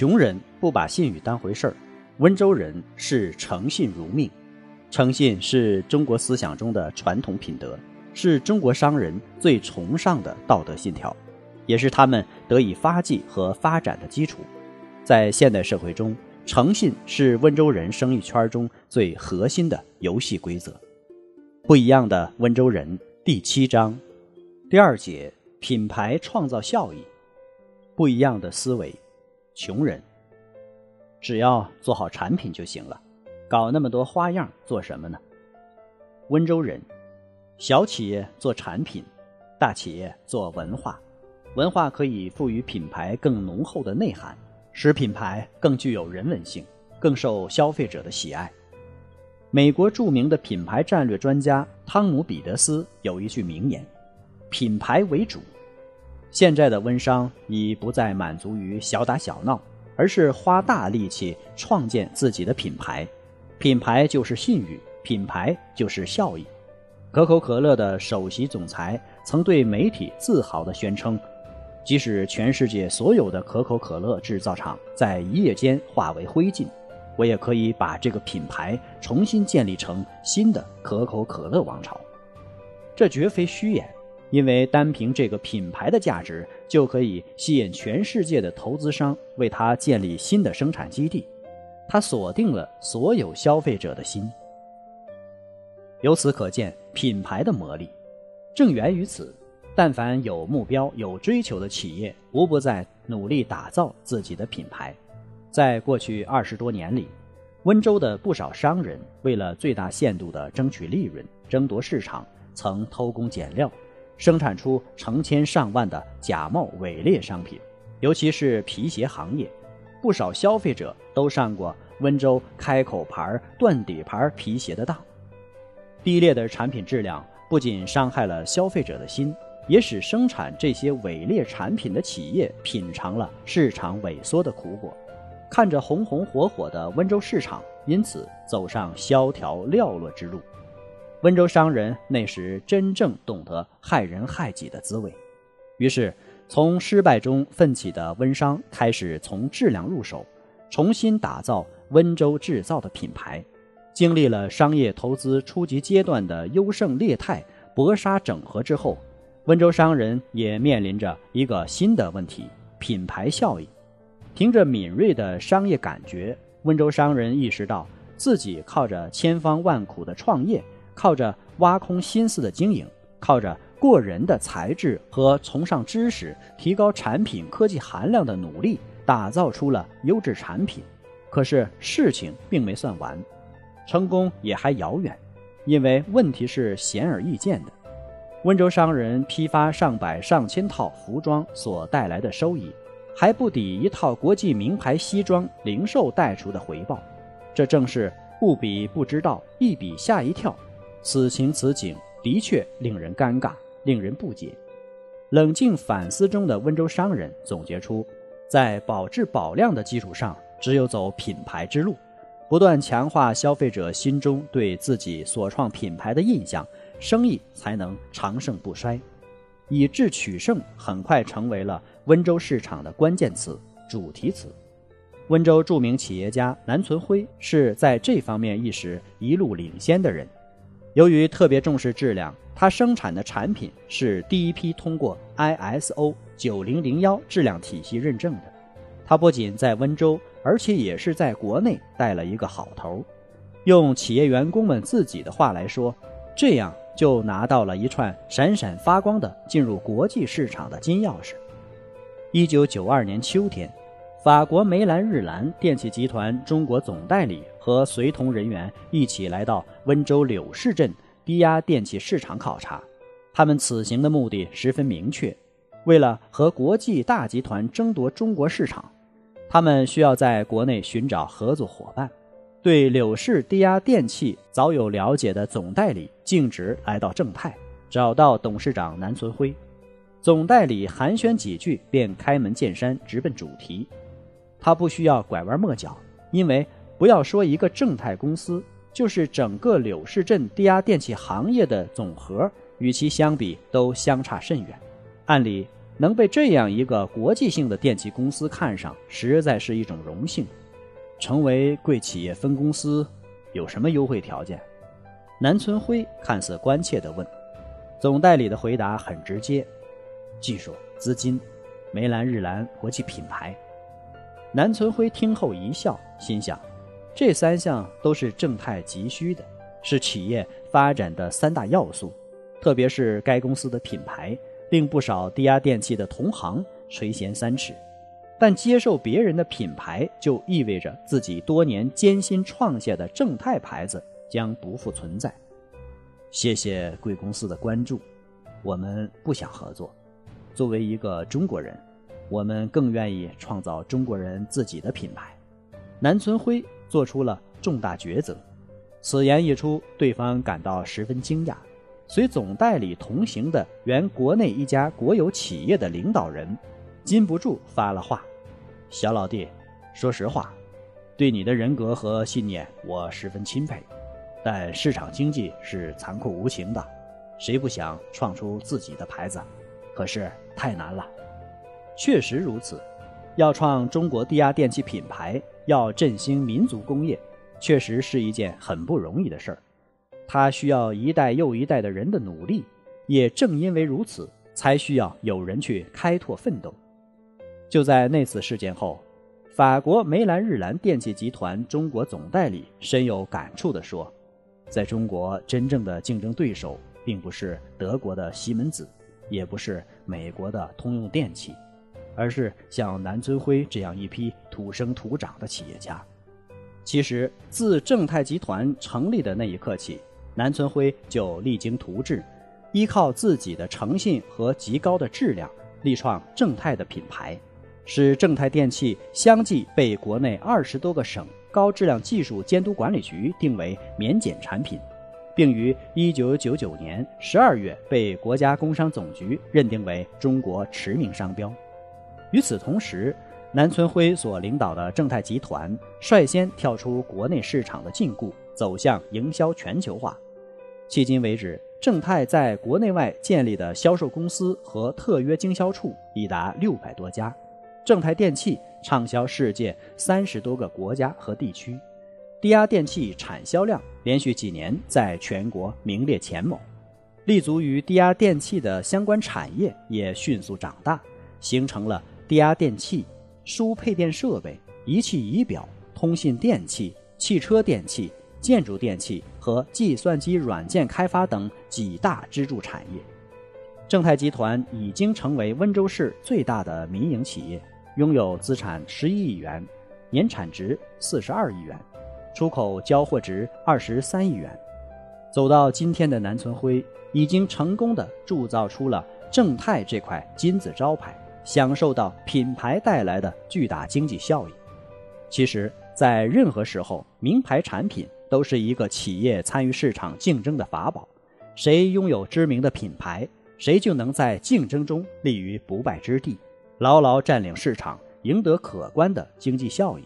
穷人不把信誉当回事儿，温州人视诚信如命。诚信是中国思想中的传统品德，是中国商人最崇尚的道德信条，也是他们得以发迹和发展的基础。在现代社会中，诚信是温州人生意圈中最核心的游戏规则。不一样的温州人第七章第二节：品牌创造效益。不一样的思维。穷人，只要做好产品就行了，搞那么多花样做什么呢？温州人，小企业做产品，大企业做文化，文化可以赋予品牌更浓厚的内涵，使品牌更具有人文性，更受消费者的喜爱。美国著名的品牌战略专家汤姆·彼得斯有一句名言：“品牌为主。”现在的温商已不再满足于小打小闹，而是花大力气创建自己的品牌。品牌就是信誉，品牌就是效益。可口可乐的首席总裁曾对媒体自豪地宣称：“即使全世界所有的可口可乐制造厂在一夜间化为灰烬，我也可以把这个品牌重新建立成新的可口可乐王朝。”这绝非虚言。因为单凭这个品牌的价值，就可以吸引全世界的投资商为它建立新的生产基地，它锁定了所有消费者的心。由此可见，品牌的魔力正源于此。但凡有目标、有追求的企业，无不在努力打造自己的品牌。在过去二十多年里，温州的不少商人为了最大限度地争取利润、争夺市场，曾偷工减料。生产出成千上万的假冒伪劣商品，尤其是皮鞋行业，不少消费者都上过温州开口牌、断底牌皮鞋的当。低劣的产品质量不仅伤害了消费者的心，也使生产这些伪劣产品的企业品尝了市场萎缩的苦果，看着红红火火的温州市场，因此走上萧条寥落之路。温州商人那时真正懂得害人害己的滋味，于是从失败中奋起的温商开始从质量入手，重新打造温州制造的品牌。经历了商业投资初级阶段的优胜劣汰、搏杀整合之后，温州商人也面临着一个新的问题：品牌效益。凭着敏锐的商业感觉，温州商人意识到自己靠着千方万苦的创业。靠着挖空心思的经营，靠着过人的才智和崇尚知识、提高产品科技含量的努力，打造出了优质产品。可是事情并没算完，成功也还遥远，因为问题是显而易见的。温州商人批发上百上千套服装所带来的收益，还不抵一套国际名牌西装零售带出的回报。这正是不比不知道，一比吓一跳。此情此景的确令人尴尬，令人不解。冷静反思中的温州商人总结出，在保质保量的基础上，只有走品牌之路，不断强化消费者心中对自己所创品牌的印象，生意才能长盛不衰。以智取胜很快成为了温州市场的关键词、主题词。温州著名企业家南存辉是在这方面意识一路领先的人。由于特别重视质量，他生产的产品是第一批通过 ISO 九零零幺质量体系认证的。他不仅在温州，而且也是在国内带了一个好头。用企业员工们自己的话来说，这样就拿到了一串闪闪发光的进入国际市场的金钥匙。一九九二年秋天。法国梅兰日兰电器集团中国总代理和随同人员一起来到温州柳市镇低压电器市场考察，他们此行的目的十分明确，为了和国际大集团争夺中国市场，他们需要在国内寻找合作伙伴。对柳氏低压电器早有了解的总代理径直来到正泰，找到董事长南存辉。总代理寒暄几句，便开门见山，直奔主题。他不需要拐弯抹角，因为不要说一个正泰公司，就是整个柳市镇低压电器行业的总和，与其相比都相差甚远。按理能被这样一个国际性的电器公司看上，实在是一种荣幸。成为贵企业分公司，有什么优惠条件？南村辉看似关切地问。总代理的回答很直接。技术、资金、梅兰日兰国际品牌。南存辉听后一笑，心想：这三项都是正泰急需的，是企业发展的三大要素。特别是该公司的品牌，令不少低压电器的同行垂涎三尺。但接受别人的品牌，就意味着自己多年艰辛创下的正泰牌子将不复存在。谢谢贵公司的关注，我们不想合作。作为一个中国人，我们更愿意创造中国人自己的品牌。南存辉做出了重大抉择，此言一出，对方感到十分惊讶。随总代理同行的原国内一家国有企业的领导人，禁不住发了话：“小老弟，说实话，对你的人格和信念我十分钦佩，但市场经济是残酷无情的，谁不想创出自己的牌子？”可是太难了，确实如此。要创中国低压电器品牌，要振兴民族工业，确实是一件很不容易的事儿。它需要一代又一代的人的努力，也正因为如此，才需要有人去开拓奋斗。就在那次事件后，法国梅兰日兰电器集团中国总代理深有感触地说：“在中国，真正的竞争对手并不是德国的西门子。”也不是美国的通用电器，而是像南尊辉这样一批土生土长的企业家。其实，自正泰集团成立的那一刻起，南村辉就励精图治，依靠自己的诚信和极高的质量，力创正泰的品牌，使正泰电器相继被国内二十多个省高质量技术监督管理局定为免检产品。并于一九九九年十二月被国家工商总局认定为中国驰名商标。与此同时，南存辉所领导的正泰集团率先跳出国内市场的禁锢，走向营销全球化。迄今为止，正泰在国内外建立的销售公司和特约经销处已达六百多家，正泰电器畅销世界三十多个国家和地区。低压电器产销量连续几年在全国名列前茅，立足于低压电器的相关产业也迅速长大，形成了低压电器、输配电设备、仪器仪表、通信电器、汽车电器、建筑电器和计算机软件开发等几大支柱产业。正泰集团已经成为温州市最大的民营企业，拥有资产十一亿元，年产值四十二亿元。出口交货值二十三亿元，走到今天的南存辉已经成功的铸造出了正泰这块金字招牌，享受到品牌带来的巨大经济效益。其实，在任何时候，名牌产品都是一个企业参与市场竞争的法宝。谁拥有知名的品牌，谁就能在竞争中立于不败之地，牢牢占领市场，赢得可观的经济效益。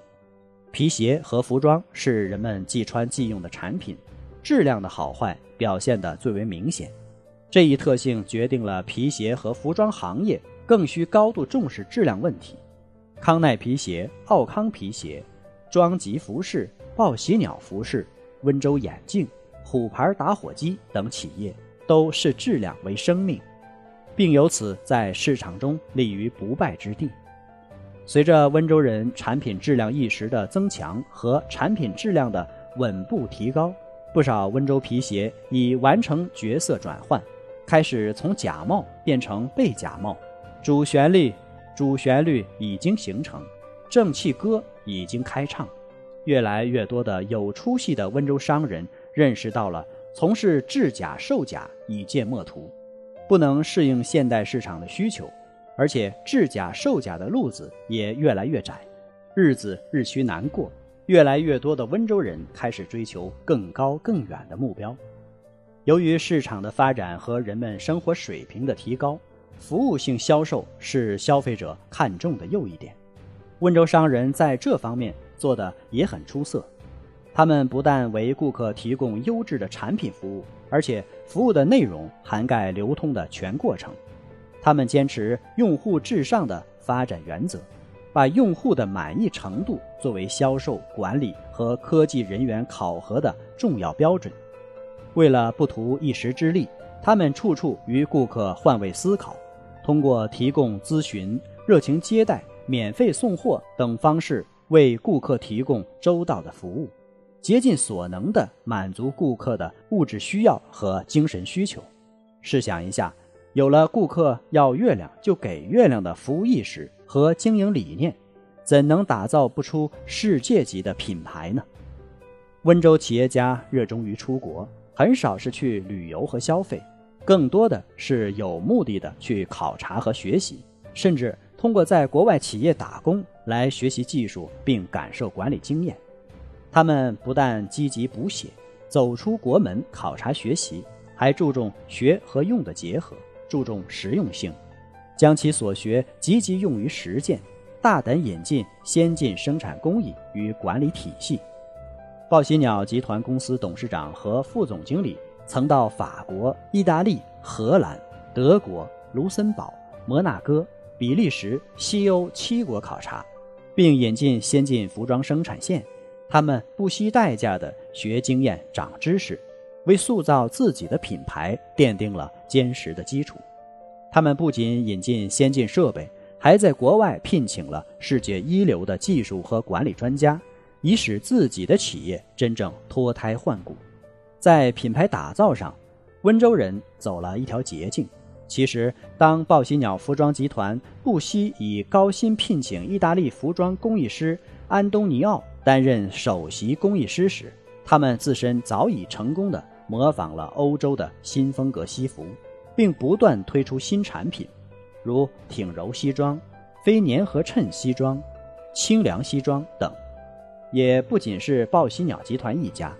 皮鞋和服装是人们即穿即用的产品，质量的好坏表现得最为明显。这一特性决定了皮鞋和服装行业更需高度重视质量问题。康奈皮鞋、奥康皮鞋、庄吉服饰、报喜鸟服饰、温州眼镜、虎牌打火机等企业都视质量为生命，并由此在市场中立于不败之地。随着温州人产品质量意识的增强和产品质量的稳步提高，不少温州皮鞋已完成角色转换，开始从假冒变成被假冒。主旋律，主旋律已经形成，正气歌已经开唱。越来越多的有出息的温州商人认识到了从事制假售假已见末途，不能适应现代市场的需求，而且制假售假的路子也越来越窄，日子日趋难过。越来越多的温州人开始追求更高更远的目标。由于市场的发展和人们生活水平的提高，服务性销售是消费者看重的又一点。温州商人在这方面做的也很出色。他们不但为顾客提供优质的产品服务，而且服务的内容涵盖流通的全过程。他们坚持用户至上的发展原则，把用户的满意程度作为销售、管理和科技人员考核的重要标准。为了不图一时之利，他们处处与顾客换位思考，通过提供咨询、热情接待、免费送货等方式，为顾客提供周到的服务。竭尽所能地满足顾客的物质需要和精神需求。试想一下，有了顾客要月亮就给月亮的服务意识和经营理念，怎能打造不出世界级的品牌呢？温州企业家热衷于出国，很少是去旅游和消费，更多的是有目的的去考察和学习，甚至通过在国外企业打工来学习技术并感受管理经验。他们不但积极补写，走出国门考察学习，还注重学和用的结合，注重实用性，将其所学积极用于实践，大胆引进先进生产工艺与管理体系。报喜鸟集团公司董事长和副总经理曾到法国、意大利、荷兰、德国、卢森堡、摩纳哥、比利时、西欧七国考察，并引进先进服装生产线。他们不惜代价的学经验、长知识，为塑造自己的品牌奠定了坚实的基础。他们不仅引进先进设备，还在国外聘请了世界一流的技术和管理专家，以使自己的企业真正脱胎换骨。在品牌打造上，温州人走了一条捷径。其实，当报喜鸟服装集团不惜以高薪聘请意大利服装工艺师安东尼奥。担任首席工艺师时，他们自身早已成功的模仿了欧洲的新风格西服，并不断推出新产品，如挺柔西装、非粘合衬西装、清凉西装等。也不仅是报喜鸟集团一家，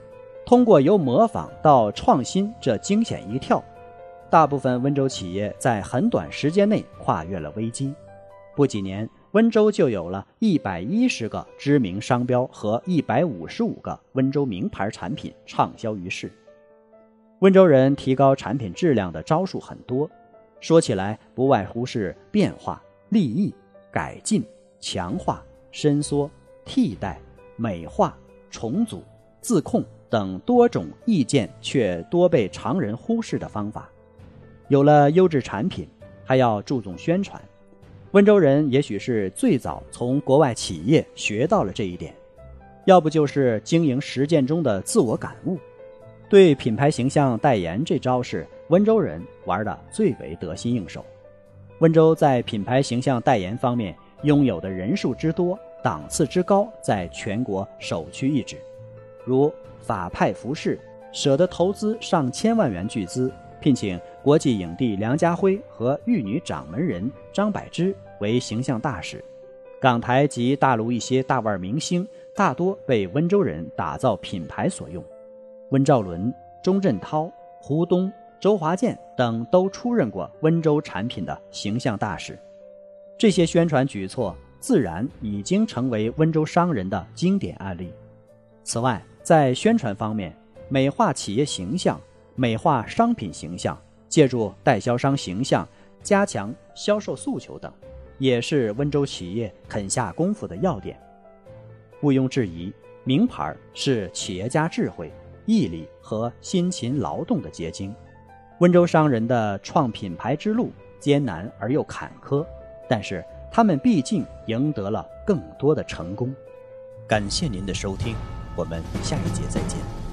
通过由模仿到创新这惊险一跳，大部分温州企业在很短时间内跨越了危机。不几年。温州就有了一百一十个知名商标和一百五十五个温州名牌产品畅销于世。温州人提高产品质量的招数很多，说起来不外乎是变化、利益、改进、强化、伸缩、替代、美化、重组、自控等多种意见却多被常人忽视的方法。有了优质产品，还要注重宣传。温州人也许是最早从国外企业学到了这一点，要不就是经营实践中的自我感悟。对品牌形象代言这招是温州人玩的最为得心应手。温州在品牌形象代言方面拥有的人数之多、档次之高，在全国首屈一指。如法派服饰舍得投资上千万元巨资，聘请国际影帝梁家辉和玉女掌门人张柏芝。为形象大使，港台及大陆一些大腕明星大多被温州人打造品牌所用，温兆伦、钟镇涛、胡东、周华健等都出任过温州产品的形象大使。这些宣传举措自然已经成为温州商人的经典案例。此外，在宣传方面，美化企业形象、美化商品形象，借助代销商形象加强销售诉求等。也是温州企业肯下功夫的要点。毋庸置疑，名牌是企业家智慧、毅力和辛勤劳动的结晶。温州商人的创品牌之路艰难而又坎坷，但是他们毕竟赢得了更多的成功。感谢您的收听，我们下一节再见。